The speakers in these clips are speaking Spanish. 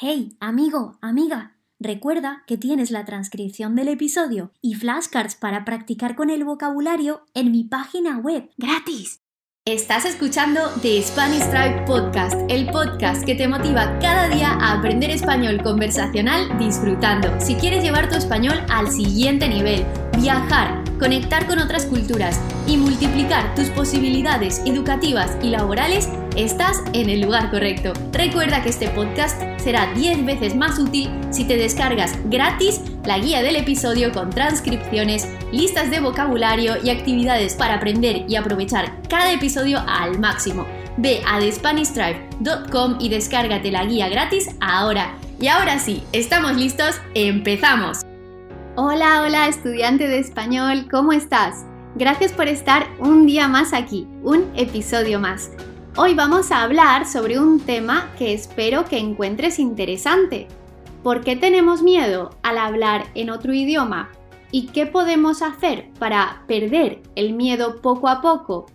Hey, amigo, amiga, recuerda que tienes la transcripción del episodio y flashcards para practicar con el vocabulario en mi página web, gratis. Estás escuchando The Spanish Tribe Podcast, el podcast que te motiva cada día a aprender español conversacional disfrutando. Si quieres llevar tu español al siguiente nivel, viajar, conectar con otras culturas y multiplicar tus posibilidades educativas y laborales, estás en el lugar correcto. Recuerda que este podcast será 10 veces más útil si te descargas gratis la guía del episodio con transcripciones, listas de vocabulario y actividades para aprender y aprovechar cada episodio al máximo. Ve a thespanishtribe.com y descárgate la guía gratis ahora. Y ahora sí, ¿estamos listos? ¡Empezamos! Hola, hola estudiante de español, ¿cómo estás? Gracias por estar un día más aquí, un episodio más. Hoy vamos a hablar sobre un tema que espero que encuentres interesante. ¿Por qué tenemos miedo al hablar en otro idioma? ¿Y qué podemos hacer para perder el miedo poco a poco?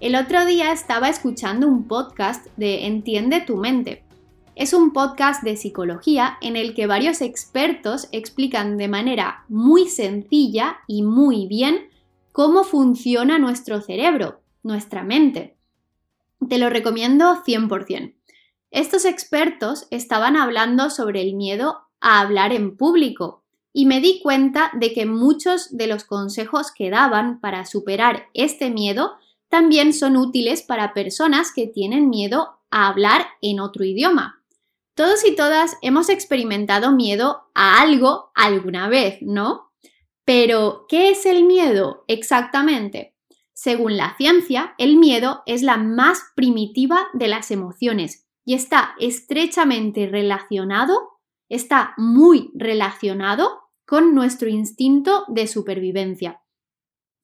El otro día estaba escuchando un podcast de Entiende tu mente. Es un podcast de psicología en el que varios expertos explican de manera muy sencilla y muy bien cómo funciona nuestro cerebro, nuestra mente. Te lo recomiendo 100%. Estos expertos estaban hablando sobre el miedo a hablar en público y me di cuenta de que muchos de los consejos que daban para superar este miedo también son útiles para personas que tienen miedo a hablar en otro idioma. Todos y todas hemos experimentado miedo a algo alguna vez, ¿no? Pero, ¿qué es el miedo exactamente? Según la ciencia, el miedo es la más primitiva de las emociones y está estrechamente relacionado, está muy relacionado con nuestro instinto de supervivencia.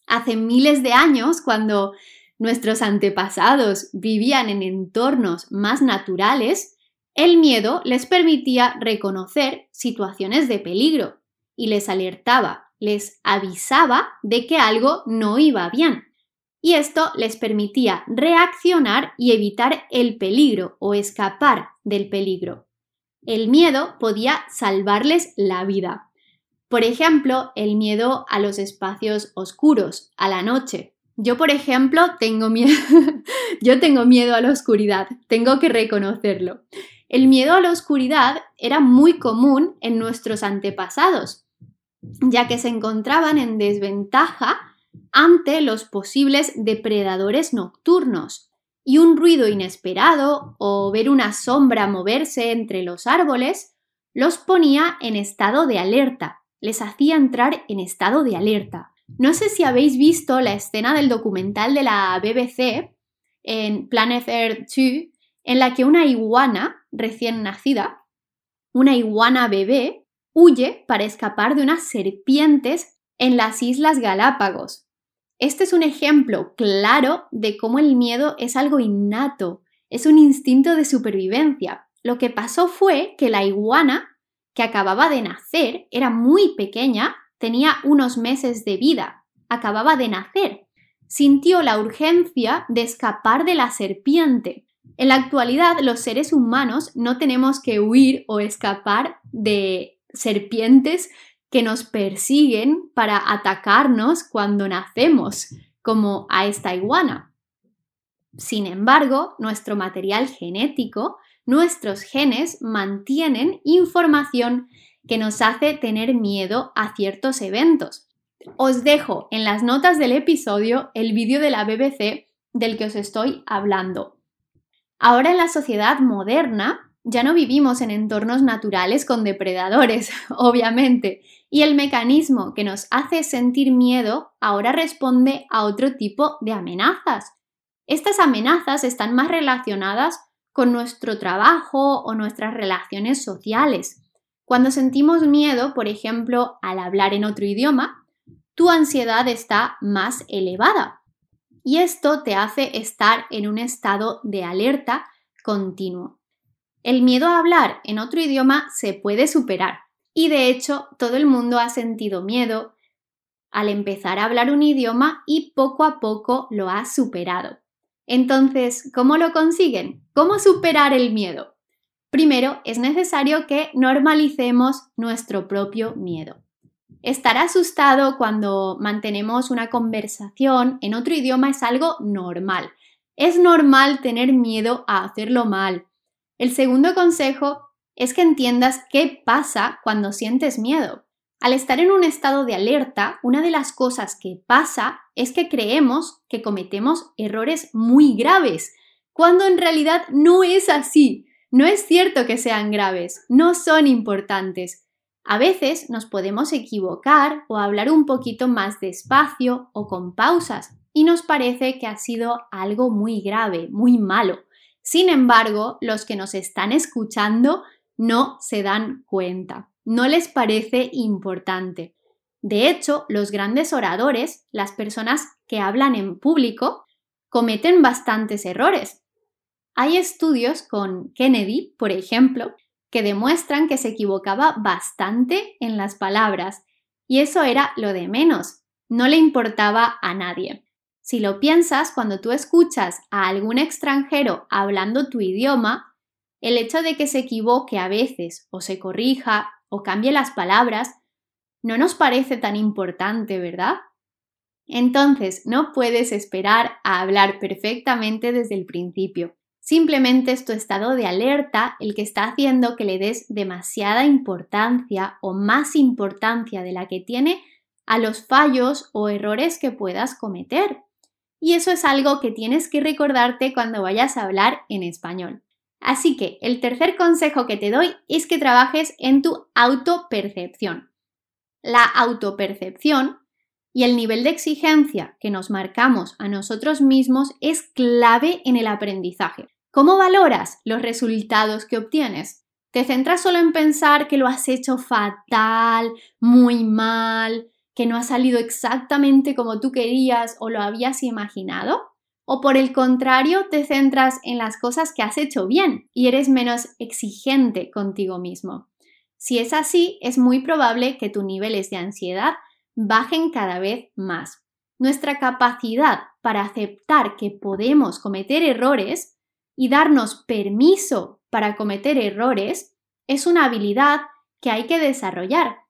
Hace miles de años, cuando nuestros antepasados vivían en entornos más naturales, el miedo les permitía reconocer situaciones de peligro y les alertaba, les avisaba de que algo no iba bien y esto les permitía reaccionar y evitar el peligro o escapar del peligro. El miedo podía salvarles la vida. Por ejemplo, el miedo a los espacios oscuros, a la noche. Yo, por ejemplo, tengo miedo, yo tengo miedo a la oscuridad, tengo que reconocerlo. El miedo a la oscuridad era muy común en nuestros antepasados, ya que se encontraban en desventaja ante los posibles depredadores nocturnos, y un ruido inesperado o ver una sombra moverse entre los árboles los ponía en estado de alerta, les hacía entrar en estado de alerta. No sé si habéis visto la escena del documental de la BBC en Planet Earth 2, en la que una iguana recién nacida, una iguana bebé, huye para escapar de unas serpientes en las Islas Galápagos. Este es un ejemplo claro de cómo el miedo es algo innato, es un instinto de supervivencia. Lo que pasó fue que la iguana, que acababa de nacer, era muy pequeña, tenía unos meses de vida, acababa de nacer, sintió la urgencia de escapar de la serpiente. En la actualidad, los seres humanos no tenemos que huir o escapar de serpientes que nos persiguen para atacarnos cuando nacemos, como a esta iguana. Sin embargo, nuestro material genético, nuestros genes mantienen información que nos hace tener miedo a ciertos eventos. Os dejo en las notas del episodio el vídeo de la BBC del que os estoy hablando. Ahora en la sociedad moderna ya no vivimos en entornos naturales con depredadores, obviamente, y el mecanismo que nos hace sentir miedo ahora responde a otro tipo de amenazas. Estas amenazas están más relacionadas con nuestro trabajo o nuestras relaciones sociales. Cuando sentimos miedo, por ejemplo, al hablar en otro idioma, tu ansiedad está más elevada. Y esto te hace estar en un estado de alerta continuo. El miedo a hablar en otro idioma se puede superar. Y de hecho, todo el mundo ha sentido miedo al empezar a hablar un idioma y poco a poco lo ha superado. Entonces, ¿cómo lo consiguen? ¿Cómo superar el miedo? Primero, es necesario que normalicemos nuestro propio miedo. Estar asustado cuando mantenemos una conversación en otro idioma es algo normal. Es normal tener miedo a hacerlo mal. El segundo consejo es que entiendas qué pasa cuando sientes miedo. Al estar en un estado de alerta, una de las cosas que pasa es que creemos que cometemos errores muy graves, cuando en realidad no es así. No es cierto que sean graves, no son importantes. A veces nos podemos equivocar o hablar un poquito más despacio o con pausas y nos parece que ha sido algo muy grave, muy malo. Sin embargo, los que nos están escuchando no se dan cuenta, no les parece importante. De hecho, los grandes oradores, las personas que hablan en público, cometen bastantes errores. Hay estudios con Kennedy, por ejemplo, que demuestran que se equivocaba bastante en las palabras, y eso era lo de menos, no le importaba a nadie. Si lo piensas, cuando tú escuchas a algún extranjero hablando tu idioma, el hecho de que se equivoque a veces o se corrija o cambie las palabras no nos parece tan importante, ¿verdad? Entonces, no puedes esperar a hablar perfectamente desde el principio. Simplemente es tu estado de alerta el que está haciendo que le des demasiada importancia o más importancia de la que tiene a los fallos o errores que puedas cometer. Y eso es algo que tienes que recordarte cuando vayas a hablar en español. Así que el tercer consejo que te doy es que trabajes en tu autopercepción. La autopercepción y el nivel de exigencia que nos marcamos a nosotros mismos es clave en el aprendizaje. ¿Cómo valoras los resultados que obtienes? ¿Te centras solo en pensar que lo has hecho fatal, muy mal, que no ha salido exactamente como tú querías o lo habías imaginado? ¿O por el contrario te centras en las cosas que has hecho bien y eres menos exigente contigo mismo? Si es así, es muy probable que tus niveles de ansiedad bajen cada vez más. Nuestra capacidad para aceptar que podemos cometer errores y darnos permiso para cometer errores es una habilidad que hay que desarrollar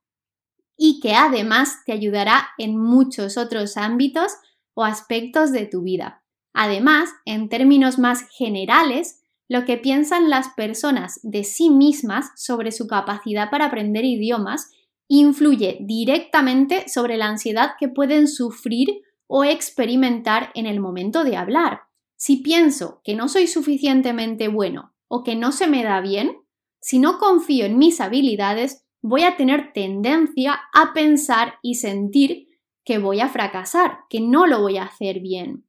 y que además te ayudará en muchos otros ámbitos o aspectos de tu vida. Además, en términos más generales, lo que piensan las personas de sí mismas sobre su capacidad para aprender idiomas influye directamente sobre la ansiedad que pueden sufrir o experimentar en el momento de hablar. Si pienso que no soy suficientemente bueno o que no se me da bien, si no confío en mis habilidades, voy a tener tendencia a pensar y sentir que voy a fracasar, que no lo voy a hacer bien.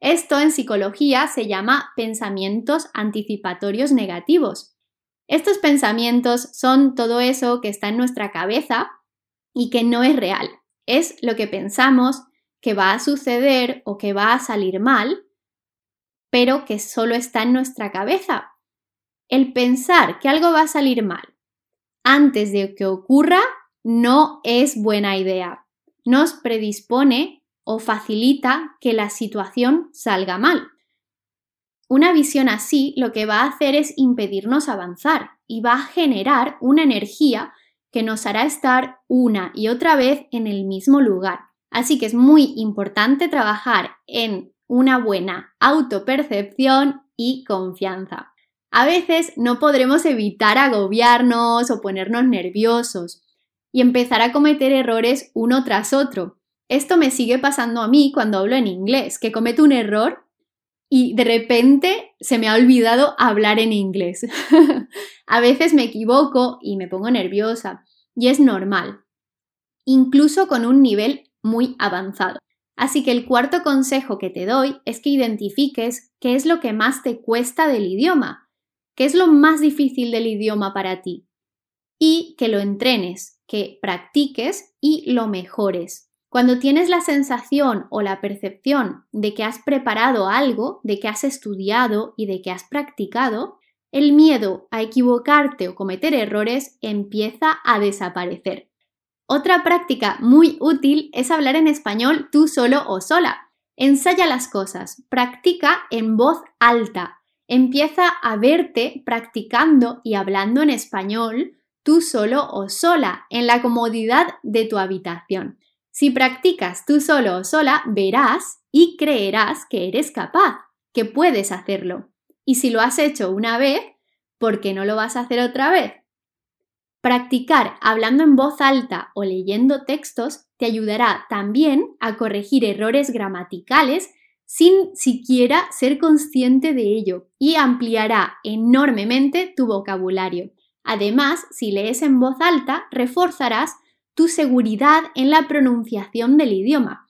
Esto en psicología se llama pensamientos anticipatorios negativos. Estos pensamientos son todo eso que está en nuestra cabeza y que no es real. Es lo que pensamos que va a suceder o que va a salir mal pero que solo está en nuestra cabeza. El pensar que algo va a salir mal antes de que ocurra no es buena idea. Nos predispone o facilita que la situación salga mal. Una visión así lo que va a hacer es impedirnos avanzar y va a generar una energía que nos hará estar una y otra vez en el mismo lugar. Así que es muy importante trabajar en una buena autopercepción y confianza. A veces no podremos evitar agobiarnos o ponernos nerviosos y empezar a cometer errores uno tras otro. Esto me sigue pasando a mí cuando hablo en inglés, que cometo un error y de repente se me ha olvidado hablar en inglés. a veces me equivoco y me pongo nerviosa y es normal, incluso con un nivel muy avanzado. Así que el cuarto consejo que te doy es que identifiques qué es lo que más te cuesta del idioma, qué es lo más difícil del idioma para ti y que lo entrenes, que practiques y lo mejores. Cuando tienes la sensación o la percepción de que has preparado algo, de que has estudiado y de que has practicado, el miedo a equivocarte o cometer errores empieza a desaparecer. Otra práctica muy útil es hablar en español tú solo o sola. Ensaya las cosas, practica en voz alta. Empieza a verte practicando y hablando en español tú solo o sola en la comodidad de tu habitación. Si practicas tú solo o sola, verás y creerás que eres capaz, que puedes hacerlo. Y si lo has hecho una vez, ¿por qué no lo vas a hacer otra vez? Practicar hablando en voz alta o leyendo textos te ayudará también a corregir errores gramaticales sin siquiera ser consciente de ello y ampliará enormemente tu vocabulario. Además, si lees en voz alta, reforzarás tu seguridad en la pronunciación del idioma.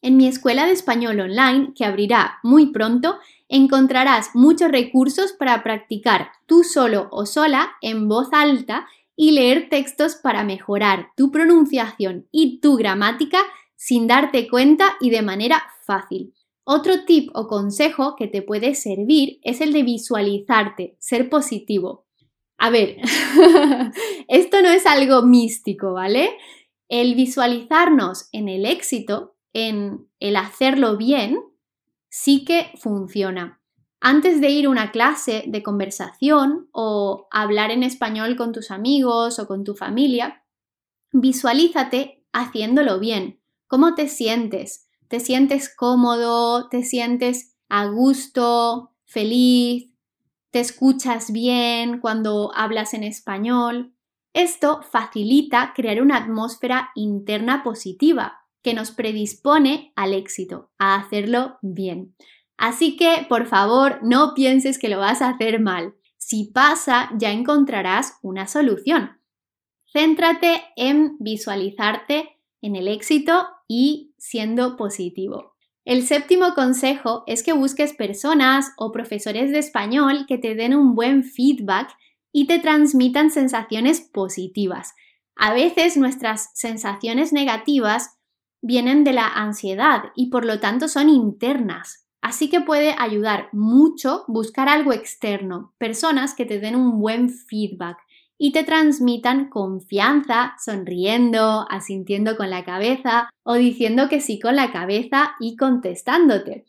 En mi escuela de español online, que abrirá muy pronto, encontrarás muchos recursos para practicar tú solo o sola en voz alta y leer textos para mejorar tu pronunciación y tu gramática sin darte cuenta y de manera fácil. Otro tip o consejo que te puede servir es el de visualizarte, ser positivo. A ver, esto no es algo místico, ¿vale? El visualizarnos en el éxito, en el hacerlo bien, sí que funciona. Antes de ir a una clase de conversación o hablar en español con tus amigos o con tu familia, visualízate haciéndolo bien. ¿Cómo te sientes? ¿Te sientes cómodo? ¿Te sientes a gusto? ¿Feliz? te escuchas bien cuando hablas en español. Esto facilita crear una atmósfera interna positiva que nos predispone al éxito, a hacerlo bien. Así que, por favor, no pienses que lo vas a hacer mal. Si pasa, ya encontrarás una solución. Céntrate en visualizarte en el éxito y siendo positivo. El séptimo consejo es que busques personas o profesores de español que te den un buen feedback y te transmitan sensaciones positivas. A veces nuestras sensaciones negativas vienen de la ansiedad y por lo tanto son internas. Así que puede ayudar mucho buscar algo externo, personas que te den un buen feedback y te transmitan confianza, sonriendo, asintiendo con la cabeza o diciendo que sí con la cabeza y contestándote.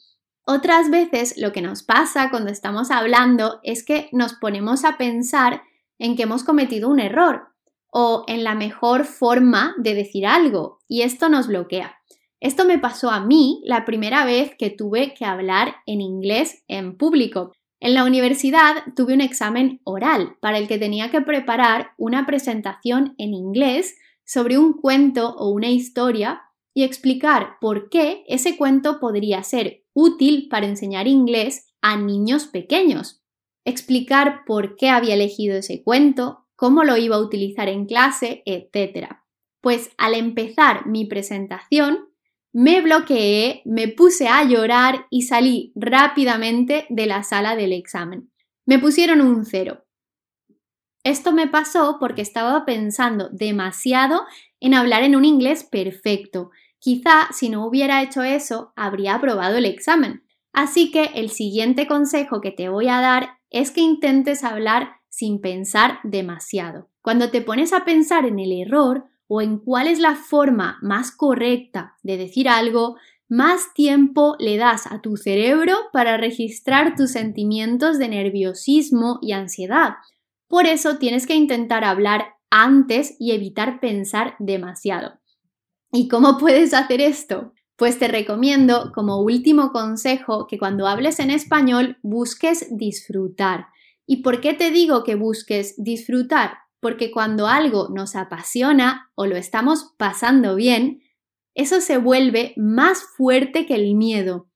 Otras veces lo que nos pasa cuando estamos hablando es que nos ponemos a pensar en que hemos cometido un error o en la mejor forma de decir algo y esto nos bloquea. Esto me pasó a mí la primera vez que tuve que hablar en inglés en público. En la universidad tuve un examen oral para el que tenía que preparar una presentación en inglés sobre un cuento o una historia y explicar por qué ese cuento podría ser útil para enseñar inglés a niños pequeños. Explicar por qué había elegido ese cuento, cómo lo iba a utilizar en clase, etc. Pues al empezar mi presentación me bloqueé, me puse a llorar y salí rápidamente de la sala del examen. Me pusieron un cero. Esto me pasó porque estaba pensando demasiado en hablar en un inglés perfecto. Quizá si no hubiera hecho eso, habría aprobado el examen. Así que el siguiente consejo que te voy a dar es que intentes hablar sin pensar demasiado. Cuando te pones a pensar en el error, o en cuál es la forma más correcta de decir algo, más tiempo le das a tu cerebro para registrar tus sentimientos de nerviosismo y ansiedad. Por eso tienes que intentar hablar antes y evitar pensar demasiado. ¿Y cómo puedes hacer esto? Pues te recomiendo como último consejo que cuando hables en español busques disfrutar. ¿Y por qué te digo que busques disfrutar? Porque cuando algo nos apasiona o lo estamos pasando bien, eso se vuelve más fuerte que el miedo.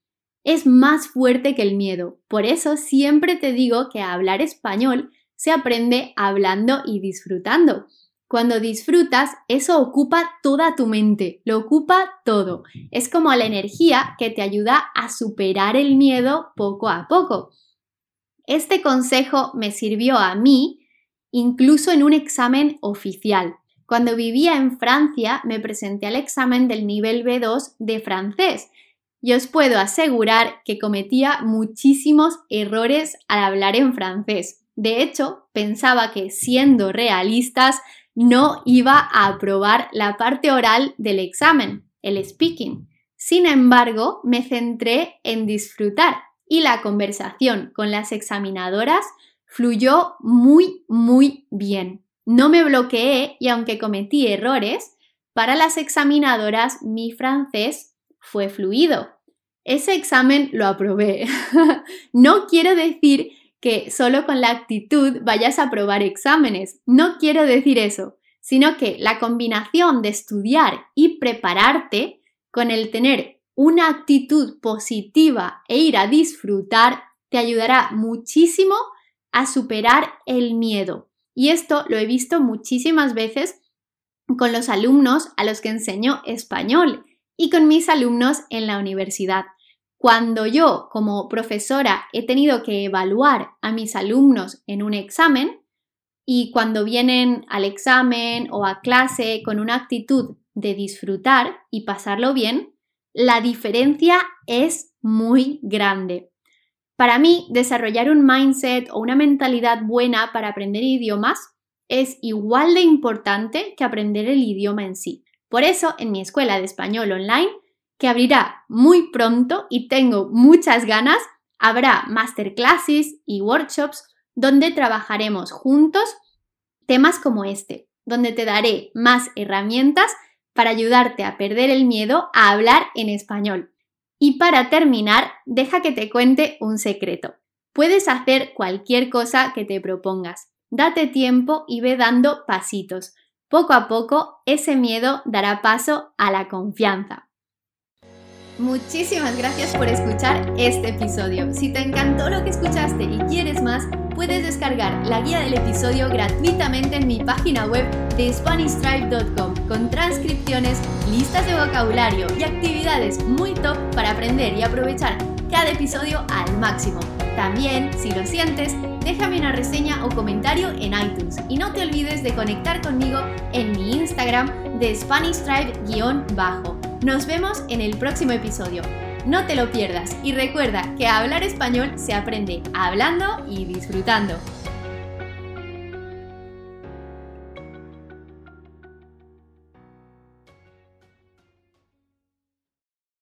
Es más fuerte que el miedo. Por eso siempre te digo que hablar español se aprende hablando y disfrutando. Cuando disfrutas, eso ocupa toda tu mente, lo ocupa todo. Es como la energía que te ayuda a superar el miedo poco a poco. Este consejo me sirvió a mí incluso en un examen oficial. Cuando vivía en Francia me presenté al examen del nivel B2 de francés y os puedo asegurar que cometía muchísimos errores al hablar en francés. De hecho, pensaba que siendo realistas no iba a aprobar la parte oral del examen, el speaking. Sin embargo, me centré en disfrutar y la conversación con las examinadoras fluyó muy, muy bien. No me bloqueé y aunque cometí errores, para las examinadoras mi francés fue fluido. Ese examen lo aprobé. no quiero decir que solo con la actitud vayas a aprobar exámenes. No quiero decir eso, sino que la combinación de estudiar y prepararte con el tener una actitud positiva e ir a disfrutar te ayudará muchísimo a superar el miedo. Y esto lo he visto muchísimas veces con los alumnos a los que enseño español y con mis alumnos en la universidad. Cuando yo como profesora he tenido que evaluar a mis alumnos en un examen y cuando vienen al examen o a clase con una actitud de disfrutar y pasarlo bien, la diferencia es muy grande. Para mí, desarrollar un mindset o una mentalidad buena para aprender idiomas es igual de importante que aprender el idioma en sí. Por eso, en mi escuela de español online, que abrirá muy pronto y tengo muchas ganas, habrá masterclasses y workshops donde trabajaremos juntos temas como este, donde te daré más herramientas para ayudarte a perder el miedo a hablar en español. Y para terminar, deja que te cuente un secreto. Puedes hacer cualquier cosa que te propongas. Date tiempo y ve dando pasitos. Poco a poco, ese miedo dará paso a la confianza. Muchísimas gracias por escuchar este episodio. Si te encantó lo que escuchaste y quieres más, puedes descargar la guía del episodio gratuitamente en mi página web de SpanishTribe.com con transcripciones, listas de vocabulario y actividades muy top para aprender y aprovechar cada episodio al máximo. También, si lo sientes, déjame una reseña o comentario en iTunes y no te olvides de conectar conmigo en mi Instagram de SpanishTribe-bajo. Nos vemos en el próximo episodio. No te lo pierdas y recuerda que hablar español se aprende hablando y disfrutando.